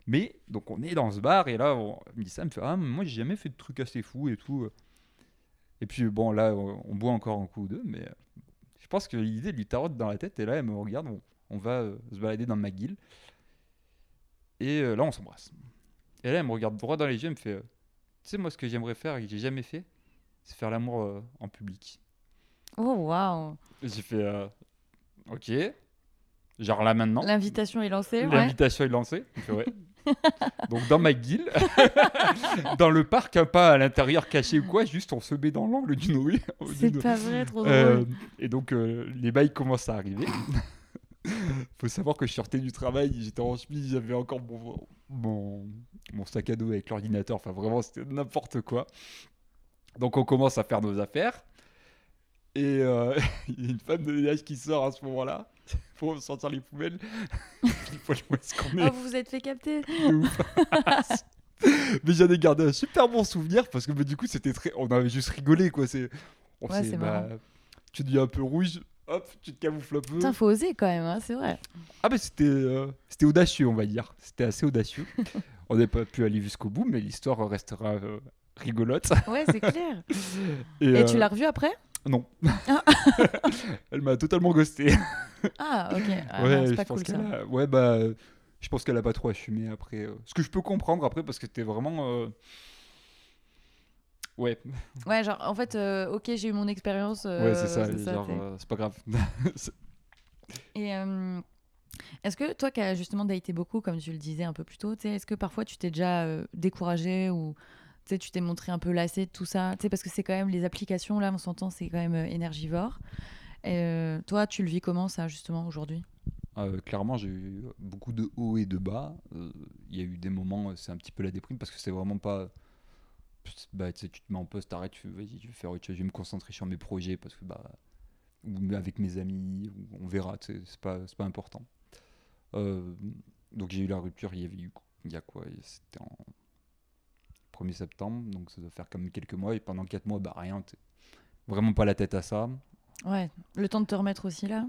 Mais donc on est dans ce bar et là on me dit ça, me fait ah moi j'ai jamais fait de trucs assez fous et tout. Et puis bon là on, on boit encore un coup ou deux, mais euh, pense que l'idée lui tarote dans la tête et là elle me regarde, on, on va euh, se balader dans McGill et euh, là on s'embrasse. Et là elle me regarde droit dans les yeux, elle me fait euh, tu sais moi ce que j'aimerais faire et que j'ai jamais fait, c'est faire l'amour en public. Oh waouh. J'ai fait ok, genre là maintenant. L'invitation est lancée. Ouais. L'invitation est lancée. Fait, ouais. Donc dans McGill, dans le parc, hein, pas à l'intérieur caché ou quoi, juste on se met dans l'angle d'une rue. C'est pas vrai, trop drôle. Euh, et donc euh, les bails commencent à arriver. Faut savoir que je sortais du travail, j'étais en chemise, j'avais encore mon, mon, mon sac à dos avec l'ordinateur. Enfin, vraiment, c'était n'importe quoi. Donc, on commence à faire nos affaires. Et euh, il y a une femme de ménage qui sort à ce moment-là pour sortir les poubelles. Il faut où est-ce qu'on est. Ah, vous vous êtes fait capter. Mais j'en ai gardé un super bon souvenir parce que du coup c'était très on avait juste rigolé quoi. C'est on Ouais, c'est bah, tu deviens un peu rouge hop tu te camoufles un peu. Putain, faut oser quand même, hein, c'est vrai. ah mais c'était euh, c'était audacieux on va dire. C'était assez audacieux. On n'a pas pu aller jusqu'au bout mais l'histoire restera euh, rigolote. Ouais, c'est clair. et, Et tu l'as revu après? Non Ah. elle m'a totalement ghosté Ah, ok. Ah, non, ouais c'est je pas pense cool ça. qu'elle a- ouais bah je pense qu'elle a pas trop assumé après euh, ce que je peux comprendre après parce que c'était vraiment euh, ouais Ouais, genre, en fait, euh, ok, j'ai eu mon expérience. euh, Ouais, c'est ça, t'es- c'est pas grave. Et est-ce que toi qui as justement daté beaucoup, comme tu le disais un peu plus tôt, est-ce que parfois tu t'es déjà découragé ou sais, tu t'es montré un peu lassé de tout ça Tu Parce que c'est quand même les applications, là, on s'entend, c'est quand même euh, énergivore. Et, euh, toi, tu le vis comment ça, justement, aujourd'hui? Euh, clairement, j'ai eu beaucoup de hauts et de bas. Il y a eu des moments, c'est un petit peu la déprime parce que c'est vraiment pas. Bah, tu tu te mets en poste, t'arrêtes, tu vas-y, je vais faire autre chose, je vais me concentrer sur mes projets parce que, bah, ou avec mes amis, on verra, tu c'est pas, pas important. Donc j'ai eu la rupture, il y avait eu, il y a quoi C'était en 1er septembre, donc ça doit faire comme quelques mois, et pendant 4 mois, bah rien, vraiment pas la tête à ça. Ouais, le temps de te remettre aussi là?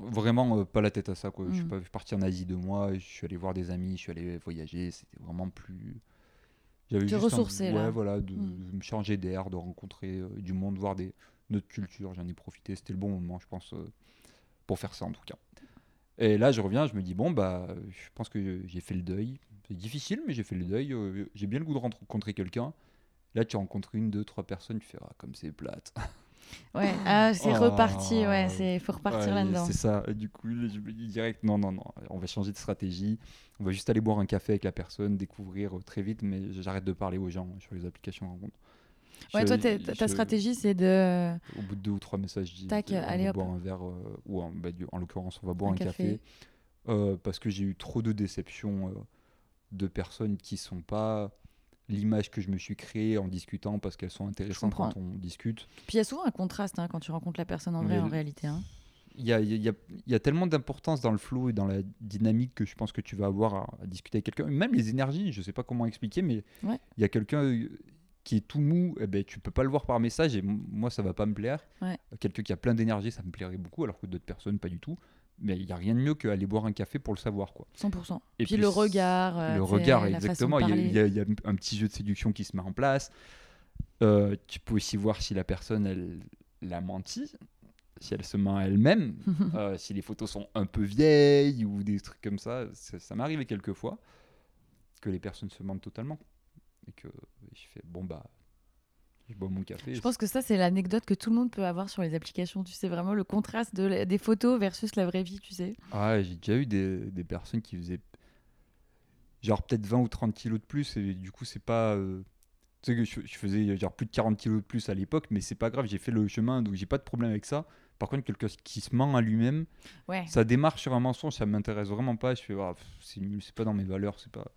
Vraiment euh, pas la tête à ça quoi. Je suis Mm. pas parti en Asie deux mois, je suis allé voir des amis, je suis allé voyager, c'était vraiment plus. J'avais Te ressourcer, là. Ouais voilà, de, Mm. de me changer d'air, de rencontrer euh, du monde, voir des notre culture. J'en ai profité, c'était le bon moment je pense euh, pour faire ça en tout cas. Et là je reviens, je me dis bon bah je pense que j'ai fait le deuil. C'est difficile mais j'ai fait le deuil. euh, j'ai bien le goût de rencontrer quelqu'un. Là tu rencontres une, deux, trois personnes, tu fais ah, comme c'est plate. Ouais, ah, c'est Oh. reparti, ouais, c'est faut repartir Ouais, là-dedans. C'est ça. Et du coup, je me dis direct, non, non, non, on va changer de stratégie. On va juste aller boire un café avec la personne, découvrir euh, très vite, mais j'arrête de parler aux gens sur les applications de rencontre. Ouais, Je- toi, ta je- stratégie, c'est de. Au bout de deux ou trois messages, je dis, Tac, on allez, va hop. boire un verre, euh, ou en, bah, en l'occurrence, on va boire Un un, café. café. euh, parce que j'ai eu trop de déceptions euh, de personnes qui sont pas l'image que je me suis créée en discutant parce qu'elles sont intéressantes quand on discute. Puis il y a souvent un contraste hein, quand tu rencontres la personne en vrai, en réalité. hein. il y a, il y a- il y a tellement d'importance dans le flow et dans la dynamique que je pense que tu vas avoir à, à discuter avec quelqu'un. Même les énergies, je sais pas comment expliquer, mais Ouais. il y a quelqu'un euh, qui est tout mou, eh ben, tu peux pas le voir par message et moi ça va pas me plaire. Ouais. Quelqu'un qui a plein d'énergie, ça me plairait beaucoup, alors que d'autres personnes pas du tout. Mais il y a rien de mieux qu'aller boire un café pour le savoir. quoi. 100%. Et puis, le regard. euh, le regard, exactement. Il y, a- y y un petit jeu de séduction qui se met en place. Euh, tu peux aussi voir si la personne, elle, elle a menti, si elle se ment elle-même, euh, si les photos sont un peu vieilles ou des trucs comme ça. Ça, ça m'est arrivé quelques fois que les personnes se mentent totalement. Et que je fais, bon, bah, je bois mon café. Je pense que ça, c'est l'anecdote que tout le monde peut avoir sur les applications. Tu sais, vraiment le contraste de la- des photos versus la vraie vie, tu sais. Ah, j'ai déjà eu des, des personnes qui faisaient genre peut-être 20 ou 30 kilos de plus et du coup c'est pas euh, tu sais que je, je faisais genre plus de 40 kilos de plus à l'époque mais c'est pas grave j'ai fait le chemin donc j'ai pas de problème avec ça par contre quelqu'un qui se ment à lui-même Ouais. ça démarre sur un mensonge ça m'intéresse vraiment pas je fais ah, c'est pas dans mes valeurs c'est pas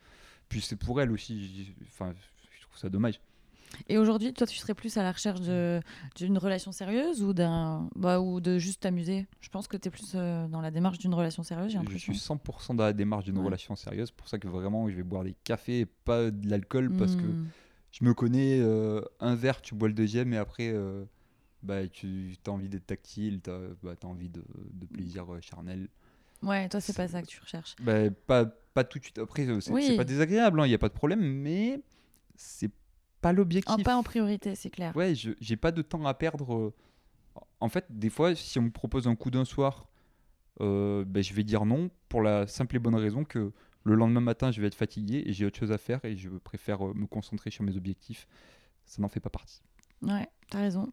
puis c'est pour elle aussi enfin je trouve ça dommage Et aujourd'hui, toi, tu serais plus à la recherche d'une relation sérieuse ou, d'un, bah, ou de juste t'amuser? Je pense que tu es plus euh, dans la démarche d'une relation sérieuse, j'ai je suis 100% dans la démarche d'une Ouais. relation sérieuse pour ça que vraiment je vais boire des cafés et pas de l'alcool parce que Hmm. je me connais, euh, un verre, tu bois le deuxième, et après, euh, bah, tu as envie d'être tactile, tu as, envie de, de plaisir charnel. Ouais, toi, c'est pas ça que tu recherches. Bah, pas, pas tout de suite. Après, c'est Oui. c'est pas désagréable, il n'y a pas de problème, mais c'est pas l'objectif. pas en priorité, c'est clair. Ouais, je j'ai pas de temps à perdre. euh. En fait, des fois, si on me propose un coup d'un soir, euh, ben, je vais dire non pour la simple et bonne raison que le lendemain matin, je vais être fatigué et j'ai autre chose à faire et je préfère euh, me concentrer sur mes objectifs. Ça n'en fait pas partie. Ouais, t'as raison.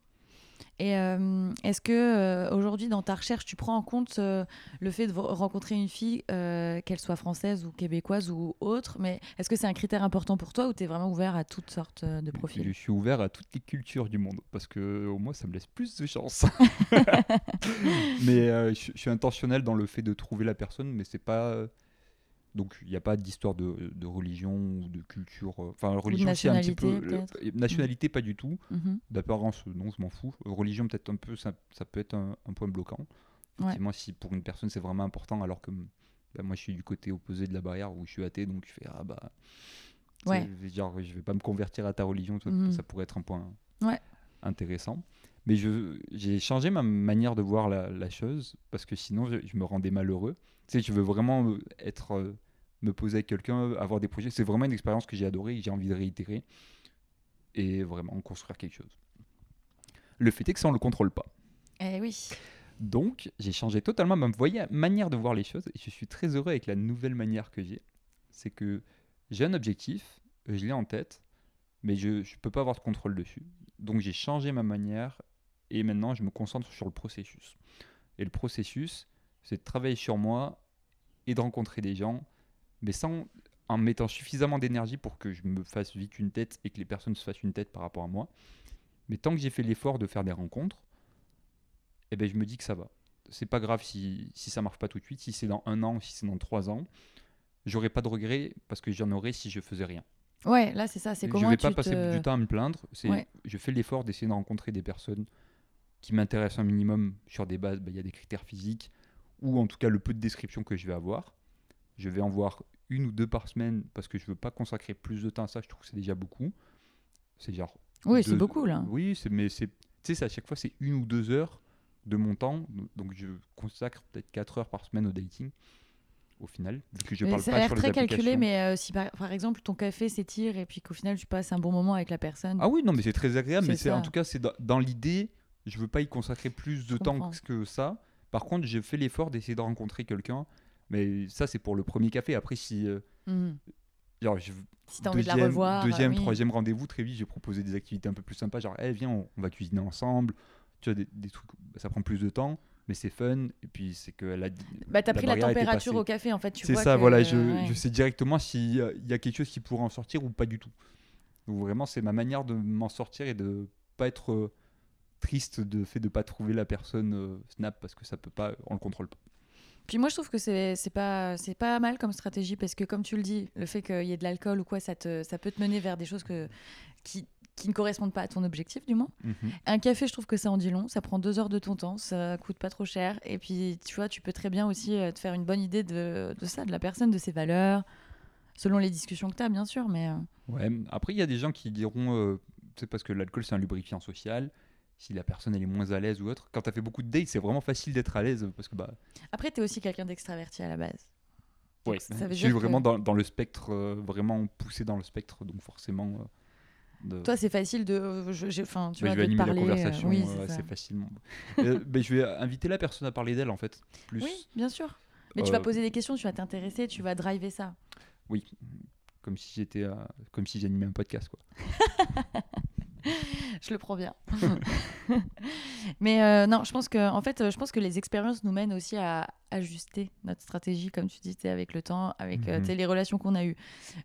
Et euh, est-ce que euh, aujourd'hui, dans ta recherche, tu prends en compte euh, le fait de rencontrer une fille, qu'elle soit française ou québécoise ou autre, mais est-ce que c'est un critère important pour toi ou tu es vraiment ouvert à toutes sortes de Je profils? suis ouvert à toutes les cultures du monde parce que au moins ça me laisse plus de chance. mais je, je suis intentionnel dans le fait de trouver la personne, mais c'est pas. Euh, Donc il n'y a pas d'histoire de, de religion ou de culture. euh, Enfin, religion, c'est un petit peu. nationalité, le- nationalité, pas du tout. Mhm. D'apparence, non, je m'en fous. Religion, peut-être un peu, ça, ça peut être un, un point bloquant. Ouais. Effectivement, si pour une personne c'est vraiment important, alors que bah, moi je suis du côté opposé de la barrière où je suis athée, donc je fais ah bah. Ouais. je vais dire, je vais pas me convertir à ta religion, ça, Mhm. ça pourrait être un point Ouais. intéressant. Mais j'ai changé ma manière de voir la, la chose parce que sinon je, je me rendais malheureux. Tu sais, je veux vraiment euh, être, euh, me poser avec quelqu'un, avoir des projets. C'est vraiment une expérience que j'ai adorée et j'ai envie de réitérer et vraiment construire quelque chose. Le fait est que ça, on le contrôle pas. Eh oui. Donc, j'ai changé totalement ma manière de voir les choses et je suis très heureux avec la nouvelle manière que j'ai. C'est que j'ai un objectif, je l'ai en tête, mais je ne peux pas avoir de contrôle dessus. Donc, j'ai changé ma manière et maintenant, je me concentre sur le processus. Et le processus, c'est de travailler sur moi et de rencontrer des gens, mais sans en mettant suffisamment d'énergie pour que je me fasse vite une tête et que les personnes se fassent une tête par rapport à moi. Mais tant que j'ai fait l'effort de faire des rencontres, eh ben, je me dis que ça va. C'est pas grave si, si ça marche pas tout de suite, si c'est dans un an, si c'est dans trois ans. J'aurais pas de regrets parce que j'en aurais si je faisais rien. Ouais, là c'est ça, c'est Je comment vais tu pas passer te... du temps à me plaindre. C'est, Ouais. Je fais l'effort d'essayer de rencontrer des personnes qui m'intéressent un minimum sur des bases. bah, Il y a des critères physiques ou en tout cas le peu de description que je vais avoir. Je vais en voir une ou deux par semaine parce que je veux pas consacrer plus de temps à ça. Je trouve que c'est déjà beaucoup. C'est genre Oui, c'est beaucoup là. oui, c'est, mais c'est, tu sais, à chaque fois, c'est une ou deux heures de mon temps. Donc, je consacre peut-être quatre heures par semaine au dating, au final, vu que je Mais parle ça a pas l'air sur les très calculé, mais euh, si par, par exemple ton café s'étire et puis qu'au final tu passes un bon moment avec la personne. Ah oui, non, mais c'est très agréable, mais C'est en tout cas, c'est dans, dans l'idée, je veux pas y consacrer plus de temps que ça. Par contre, j'ai fait l'effort d'essayer de rencontrer quelqu'un, mais ça, c'est pour le premier café. Après, si. euh, Mhm. genre, je, Si t'as envie de la revoir. deuxième oui. troisième rendez-vous, très vite, j'ai proposé des activités un peu plus sympas, genre, eh, viens, on, on va cuisiner ensemble. Tu vois, des, des trucs, ça prend plus de temps, mais c'est fun. Et puis, c'est que la, Bah t'as pris la température au café en fait. C'est ça, que- voilà, je, ouais. je sais directement s'il y a- il y a quelque chose qui pourrait en sortir ou pas du tout. Donc vraiment, c'est ma manière de m'en sortir et de pas être euh, triste de fait de pas trouver la personne euh, Snap parce que ça peut pas, on le contrôle pas. Puis moi je trouve que c'est pas c'est pas mal comme stratégie parce que comme tu le dis, le fait qu'il y ait de l'alcool ou quoi, ça te ça peut te mener vers des choses que qui qui ne correspondent pas à ton objectif du moins. Un café, je trouve que ça en dit long. Ça prend deux heures de ton temps, ça coûte pas trop cher. Et puis, tu vois, tu peux très bien aussi euh, te faire une bonne idée de, de ça, de la personne, de ses valeurs, selon les discussions que tu as, bien sûr. Mais euh, Ouais. Après, il y a des gens qui diront, euh, c'est parce que l'alcool c'est un lubrifiant social. Si la personne elle est moins à l'aise ou autre, quand tu as fait beaucoup de dates, c'est vraiment facile d'être à l'aise parce que bah après, tu es aussi quelqu'un d'extraverti à la base. Donc, ouais, ça veut je suis dire que- vraiment dans, dans le spectre, euh, vraiment poussé dans le spectre, donc forcément. euh, de- Toi, c'est facile de. euh, je- j'ai- Enfin, tu Bah, vois, je vais animer parler. la euh, conversation oui, euh, assez facilement. Euh, ben, je vais inviter la personne à parler d'elle en fait. Plus. Oui, bien sûr. Mais tu vas poser des questions, tu vas t'intéresser, tu vas driver ça. Oui. Comme si j'étais, euh, comme si j'animais un podcast quoi. Je le prends bien. Mais euh, non, je pense que en fait, euh, je pense que les expériences nous mènent aussi à ajuster notre stratégie, comme tu disais, avec le temps, avec euh, Mhm. les relations qu'on a eues,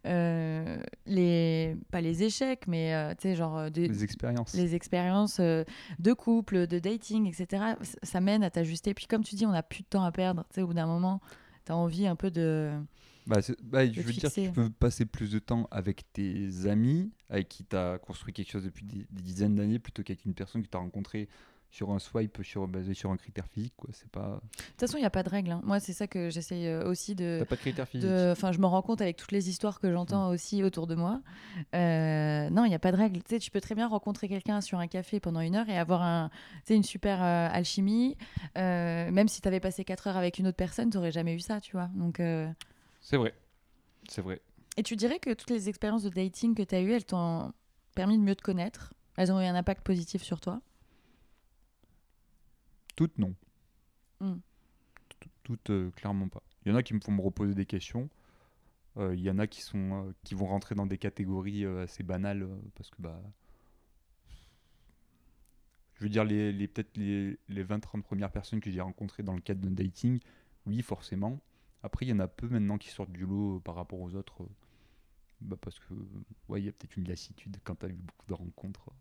Euh, les pas les échecs, mais tu sais genre des- Les expériences. les expériences de couple, de dating, etc. Ça mène à t'ajuster. Puis comme tu dis, on n'a plus de temps à perdre. Tu sais, au bout d'un moment, as envie un peu de. Bah, bah, je veux dire, tu peux passer plus de temps avec tes amis, avec qui tu as construit quelque chose depuis des, des dizaines d'années, plutôt qu'avec une personne que tu as rencontrée sur un swipe sur, basé sur un critère physique. Quoi. C'est pas... De toute façon, il n'y a pas de règle. hein. Moi, c'est ça que j'essaye euh, aussi de. Pas de critère physique. Enfin, je me rends compte avec toutes les histoires que j'entends aussi autour de moi. Euh, non, il n'y a pas de règle. Tu sais, tu peux très bien rencontrer quelqu'un sur un café pendant une heure et avoir un, une super euh, alchimie. Euh, même si tu avais passé quatre heures avec une autre personne, tu n'aurais jamais eu ça, tu vois. Donc, C'est vrai. C'est vrai. Et tu dirais que toutes les expériences de dating que tu as eues, elles t'ont permis de mieux te connaître? Elles ont eu un impact positif sur toi? Toutes, non. Tout- Toutes, euh, clairement pas. Il y en a qui me font me reposer des questions. Euh, Il y en a qui, sont, euh, qui vont rentrer dans des catégories assez banales parce que bah, je veux dire, les, les peut-être les, les 20-30 premières personnes que j'ai rencontrées dans le cadre d'un dating, oui, forcément. Après, il y en a peu maintenant qui sortent du lot par rapport aux autres. bah, parce que, ouais, il y a peut-être une lassitude quand tu as eu beaucoup de rencontres.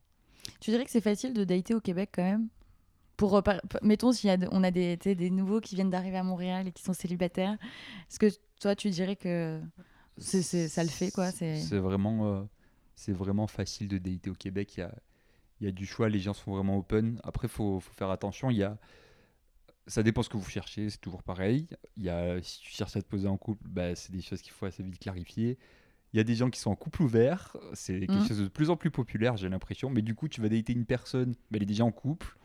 Tu dirais que c'est facile de dater au Québec quand même? Pour, Mettons, de- on a des, nouveaux qui viennent d'arriver à Montréal et qui sont célibataires, est-ce que toi tu dirais que ça le fait quoi c'est... C'est vraiment, euh, c'est vraiment facile de dater au Québec. Il y a, il y a du choix, les gens sont vraiment open. Après, il faut, faut faire attention. Il y a, ça dépend ce que vous cherchez, c'est toujours pareil. Il y a, si tu cherches à te poser en couple, bah, c'est des choses qu'il faut assez vite clarifier. Il y a des gens qui sont en couple ouvert, c'est quelque Mhm. chose de plus en plus populaire, j'ai l'impression. Mais du coup, tu vas dater une personne, mais elle est déjà en couple.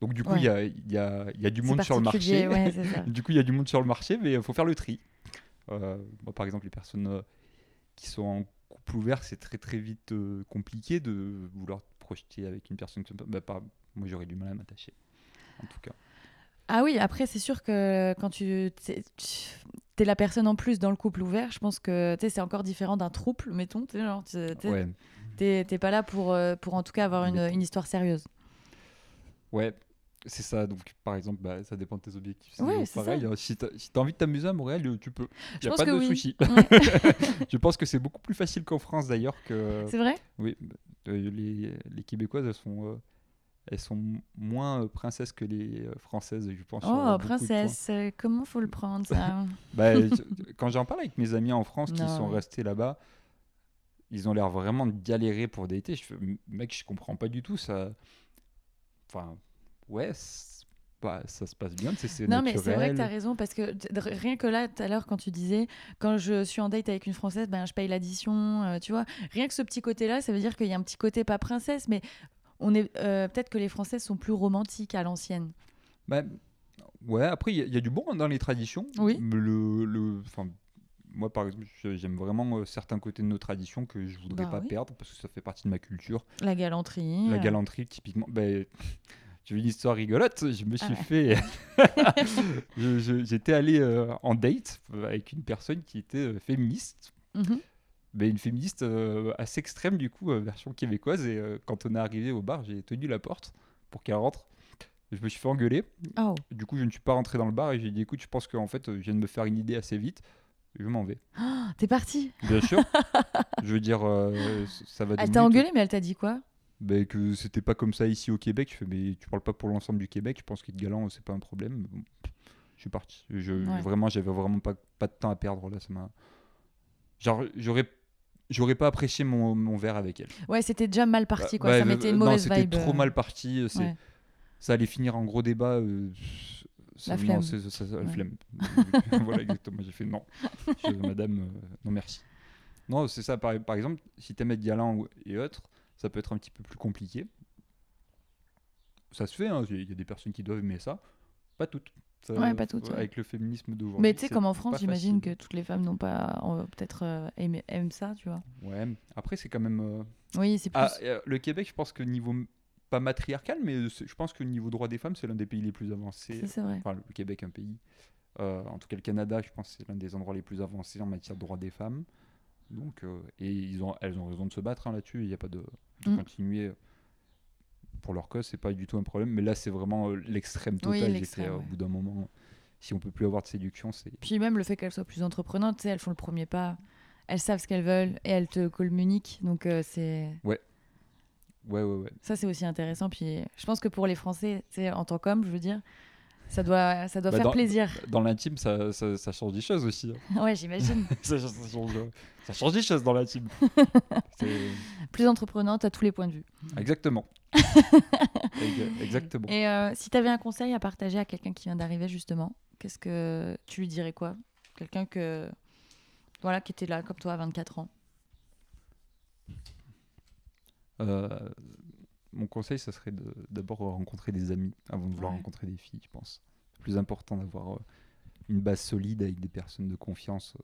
Donc du coup, Ouais. il y, a, y, a, y a du monde sur le marché. ouais. Du coup, il y a du monde sur le marché, mais il faut faire le tri. Euh, moi, par exemple, les personnes euh, qui sont en couple ouvert, c'est très très vite euh, compliqué de vouloir te projeter avec une personne bah, pas- Moi, j'aurais du mal à m'attacher. En tout cas. Ah oui, après c'est sûr que quand tu es la personne en plus dans le couple ouvert, je pense que c'est encore différent d'un trouble, mettons. t'es- Ouais, T'es t'es pas là pour, euh, pour en tout cas avoir une, une histoire sérieuse. ouais. C'est ça, donc par exemple, bah, ça dépend de tes objectifs. C'est Ouais, pareil. ça. hein. Si tu as, envie de t'amuser à Montréal, euh, tu peux. Il n'y a pas de oui. souci. Ouais. Je pense que c'est beaucoup plus facile qu'en France d'ailleurs. que c'est vrai? Oui, euh, les, les Québécoises, elles sont, euh, elles sont moins princesses que les Françaises, je pense. Oh, princesse, comment faut le prendre ça? Bah, quand j'en parle avec mes amis en France qui sont ouais. restés là-bas, ils ont l'air vraiment de galérer pour dater. Je mec, je comprends pas du tout ça. Enfin, ouais, bah, ça se passe bien, c'est Non, mais c'est vrai que tu as raison, parce que rien que là, tout à l'heure, quand tu disais, quand je suis en date avec une Française, ben, je paye l'addition, euh, tu vois. Rien que ce petit côté-là, ça veut dire qu'il y a un petit côté pas princesse, mais on est euh, peut-être que les Françaises sont plus romantiques à l'ancienne. Bah, ouais, après, il y, a- il y a du bon dans les traditions. Oui. Le, le, moi, par exemple, j'aime vraiment euh, certains côtés de nos traditions que je voudrais Bah pas oui. perdre parce que ça fait partie de ma culture. La galanterie. La galanterie, typiquement. Ben, j'ai eu une histoire rigolote. Je me suis Ah ouais. fait. J'étais allé euh, en date avec une personne qui était euh, féministe. mhm. Ben, une féministe euh, assez extrême, du coup, version québécoise. Et quand on est arrivé au bar, j'ai tenu la porte pour qu'elle rentre. Je me suis fait engueuler. Oh. Du coup, je ne suis pas rentré dans le bar et j'ai dit écoute, je pense qu'en fait, je viens de me faire une idée assez vite. Je m'en vais. T'es parti Bien sûr. je veux dire, euh, ça va. Elle t'a engueulé, mais elle t'a dit quoi? Ben, que c'était pas comme ça ici au Québec. Je fais, mais tu parles pas pour l'ensemble du Québec. Je pense qu'être galant, c'est pas un problème. Bon, je suis parti. Je, Ouais. Vraiment, j'avais vraiment pas, pas de temps à perdre là. Ça m'a. Genre, j'aurais, j'aurais pas apprécié mon, mon verre avec elle. Ouais, c'était déjà mal parti, Bah, quoi. ouais, ça mais- mettait une non, mauvaise c'était vibe. trop euh, mal parti. Ouais. Ça allait finir en gros débat. euh, La non, flemme. c'est- ça- ça- la flemme. voilà, exactement. J'ai fait non. Je- madame, euh, non merci. Non, c'est ça. Par, par exemple, si t'aimes être galant et autres, ça peut être un petit peu plus compliqué. Ça se fait, hein, il y a des personnes qui doivent aimer ça. Pas toutes. Ça- Ouais, pas toutes, ouais. Avec le féminisme d'aujourd'hui. Mais tu sais, comme en France, j'imagine que toutes les femmes n'ont pas euh, peut-être euh, aimé- aiment ça, tu vois. Ouais, après, c'est quand même. euh, Oui, c'est plus. Ah, euh, le Québec, je pense que niveau. Pas matriarcal, mais je pense que niveau droit des femmes, c'est l'un des pays les plus avancés. c'est vrai. Enfin, le Québec, un pays. Euh, en tout cas, le Canada, je pense que c'est l'un des endroits les plus avancés en matière de droit des femmes. Donc, euh, et ils ont, elles ont raison de se battre hein, là-dessus. Il n'y a pas de, de Mm. continuer pour leur cause, c'est pas du tout un problème. Mais là, c'est vraiment euh, l'extrême total. Euh, Au ouais. bout d'un moment, si on peut plus avoir de séduction, c'est Puis même le fait qu'elles soient plus entreprenantes, elles font le premier pas, elles savent ce qu'elles veulent et elles te communiquent. Donc euh, c'est ouais, ouais, ouais. ça, c'est aussi intéressant. Puis je pense que pour les Français, en tant qu'homme, je veux dire, ça doit, ça doit Bah, faire dans- plaisir. Dans l'intime, ça, ça, ça change des choses aussi. hein. ouais, j'imagine. ça, change, ça change des choses dans l'intime. Plus entreprenante à tous les points de vue. Exactement. Ex- Exactement. Et euh, si tu avais un conseil à partager à quelqu'un qui vient d'arriver justement, qu'est-ce que tu lui dirais quoi? Quelqu'un que voilà qui était là comme toi à 24 ans. Euh, mon conseil, ça serait de- d'abord rencontrer des amis avant de vouloir Ouais. rencontrer des filles, je pense. C'est plus important d'avoir euh, une base solide avec des personnes de confiance.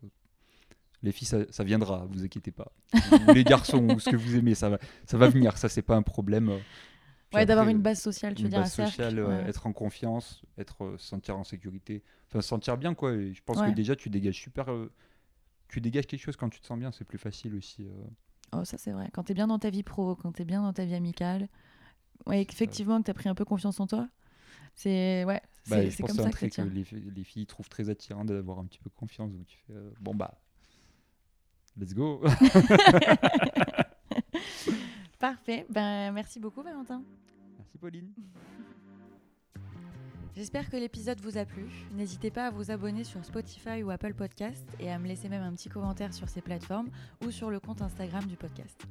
Les filles, ça, ça viendra, vous inquiétez pas. ou les garçons, ou ce que vous aimez, ça va, ça va venir, ça c'est pas un problème. Puis Ouais, d'avoir une base sociale, tu veux dire base sociale, ouais. être en confiance, être euh, se sentir en sécurité, enfin se sentir bien quoi. Et je pense Ouais. que déjà tu dégages super, euh, tu dégages quelque chose quand tu te sens bien, c'est plus facile aussi. euh. Oh, ça c'est vrai. Quand t'es bien dans ta vie pro, quand t'es bien dans ta vie amicale, ouais, effectivement, que tu as pris un peu confiance en toi. C'est ouais, Bah, c'est comme ça que les filles trouvent très attirant d'avoir un petit peu confiance. Donc tu fais, euh, bon bah, let's go. Parfait. Ben, merci beaucoup, Valentin. Merci Pauline. J'espère que l'épisode vous a plu. N'hésitez pas à vous abonner sur Spotify ou Apple Podcast et à me laisser même un petit commentaire sur ces plateformes ou sur le compte Instagram du podcast.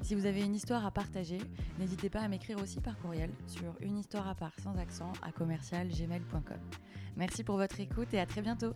Si vous avez une histoire à partager, n'hésitez pas à m'écrire aussi par courriel sur une histoire à part sans accent à commercial gmail.com. Merci pour votre écoute et à très bientôt.